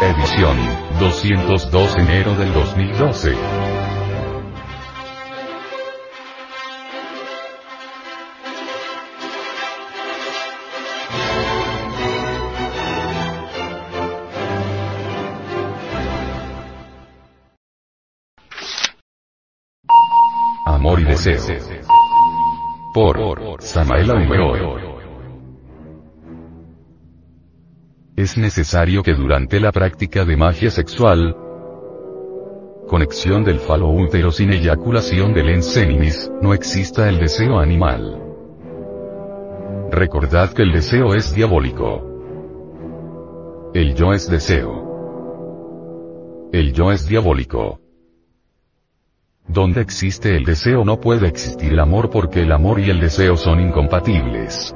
Edición 202 enero del 2012. Amor y deseo. Por Samael Aumero. Es necesario que durante la práctica de magia sexual, conexión del falo útero sin eyaculación del enseninis, no exista el deseo animal. Recordad que el deseo es diabólico. El yo es deseo. El yo es diabólico. Donde existe el deseo no puede existir el amor porque el amor y el deseo son incompatibles.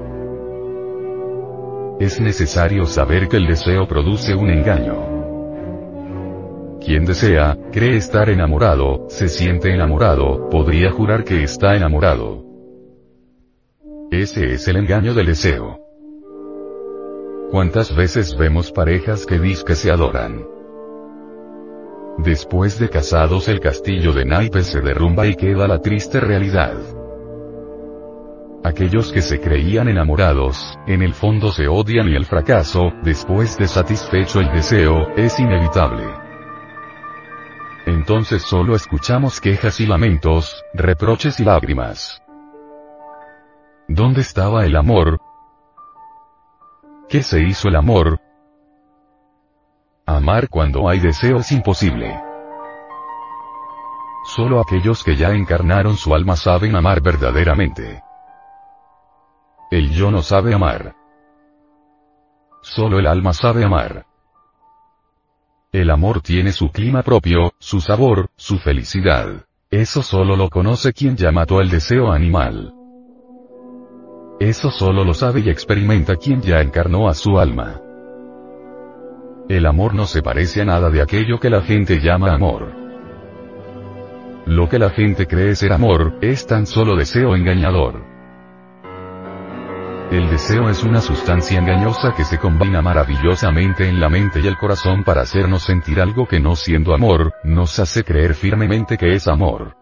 Es necesario saber que el deseo produce un engaño. Quien desea, cree estar enamorado, se siente enamorado, podría jurar que está enamorado. Ese es el engaño del deseo. ¿Cuántas veces vemos parejas que que se adoran? Después de casados el castillo de naipes se derrumba y queda la triste realidad. Aquellos que se creían enamorados, en el fondo se odian y el fracaso, después de satisfecho el deseo, es inevitable. Entonces solo escuchamos quejas y lamentos, reproches y lágrimas. ¿Dónde estaba el amor? ¿Qué se hizo el amor? Amar cuando hay deseo es imposible. Solo aquellos que ya encarnaron su alma saben amar verdaderamente. El yo no sabe amar. Solo el alma sabe amar. El amor tiene su clima propio, su sabor, su felicidad. Eso solo lo conoce quien ya mató el deseo animal. Eso solo lo sabe y experimenta quien ya encarnó a su alma. El amor no se parece a nada de aquello que la gente llama amor. Lo que la gente cree ser amor, es tan solo deseo engañador. El deseo es una sustancia engañosa que se combina maravillosamente en la mente y el corazón para hacernos sentir algo que no siendo amor, nos hace creer firmemente que es amor.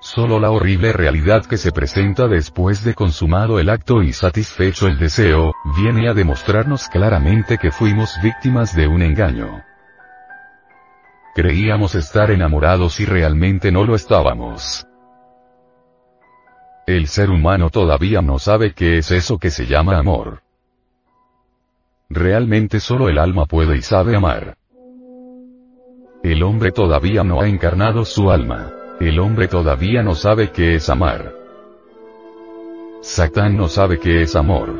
Solo la horrible realidad que se presenta después de consumado el acto y satisfecho el deseo, viene a demostrarnos claramente que fuimos víctimas de un engaño. Creíamos estar enamorados y realmente no lo estábamos. El ser humano todavía no sabe qué es eso que se llama amor. Realmente solo el alma puede y sabe amar. El hombre todavía no ha encarnado su alma. El hombre todavía no sabe qué es amar. Satán no sabe qué es amor.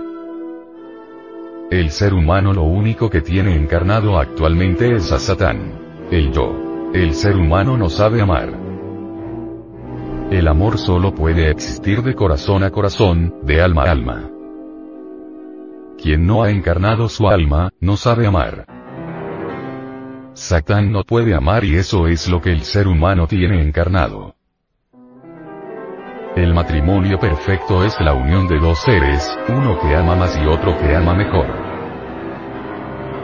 El ser humano lo único que tiene encarnado actualmente es a Satán. El yo. El ser humano no sabe amar. El amor solo puede existir de corazón a corazón, de alma a alma. Quien no ha encarnado su alma, no sabe amar. Satán no puede amar y eso es lo que el ser humano tiene encarnado. El matrimonio perfecto es la unión de dos seres, uno que ama más y otro que ama mejor.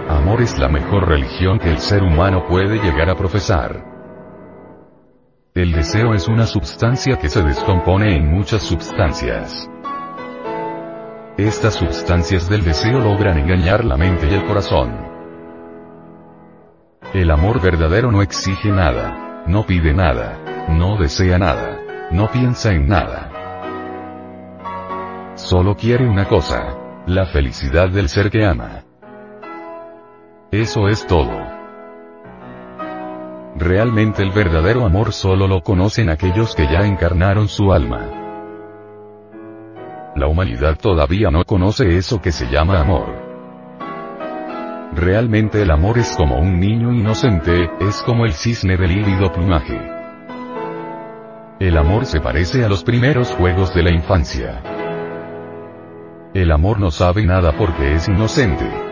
Amor es la mejor religión que el ser humano puede llegar a profesar. El deseo es una sustancia que se descompone en muchas sustancias. Estas sustancias del deseo logran engañar la mente y el corazón. El amor verdadero no exige nada, no pide nada, no desea nada, no piensa en nada. Solo quiere una cosa, la felicidad del ser que ama. Eso es todo. Realmente el verdadero amor solo lo conocen aquellos que ya encarnaron su alma. La humanidad todavía no conoce eso que se llama amor. Realmente el amor es como un niño inocente, es como el cisne de lívido plumaje. El amor se parece a los primeros juegos de la infancia. El amor no sabe nada porque es inocente.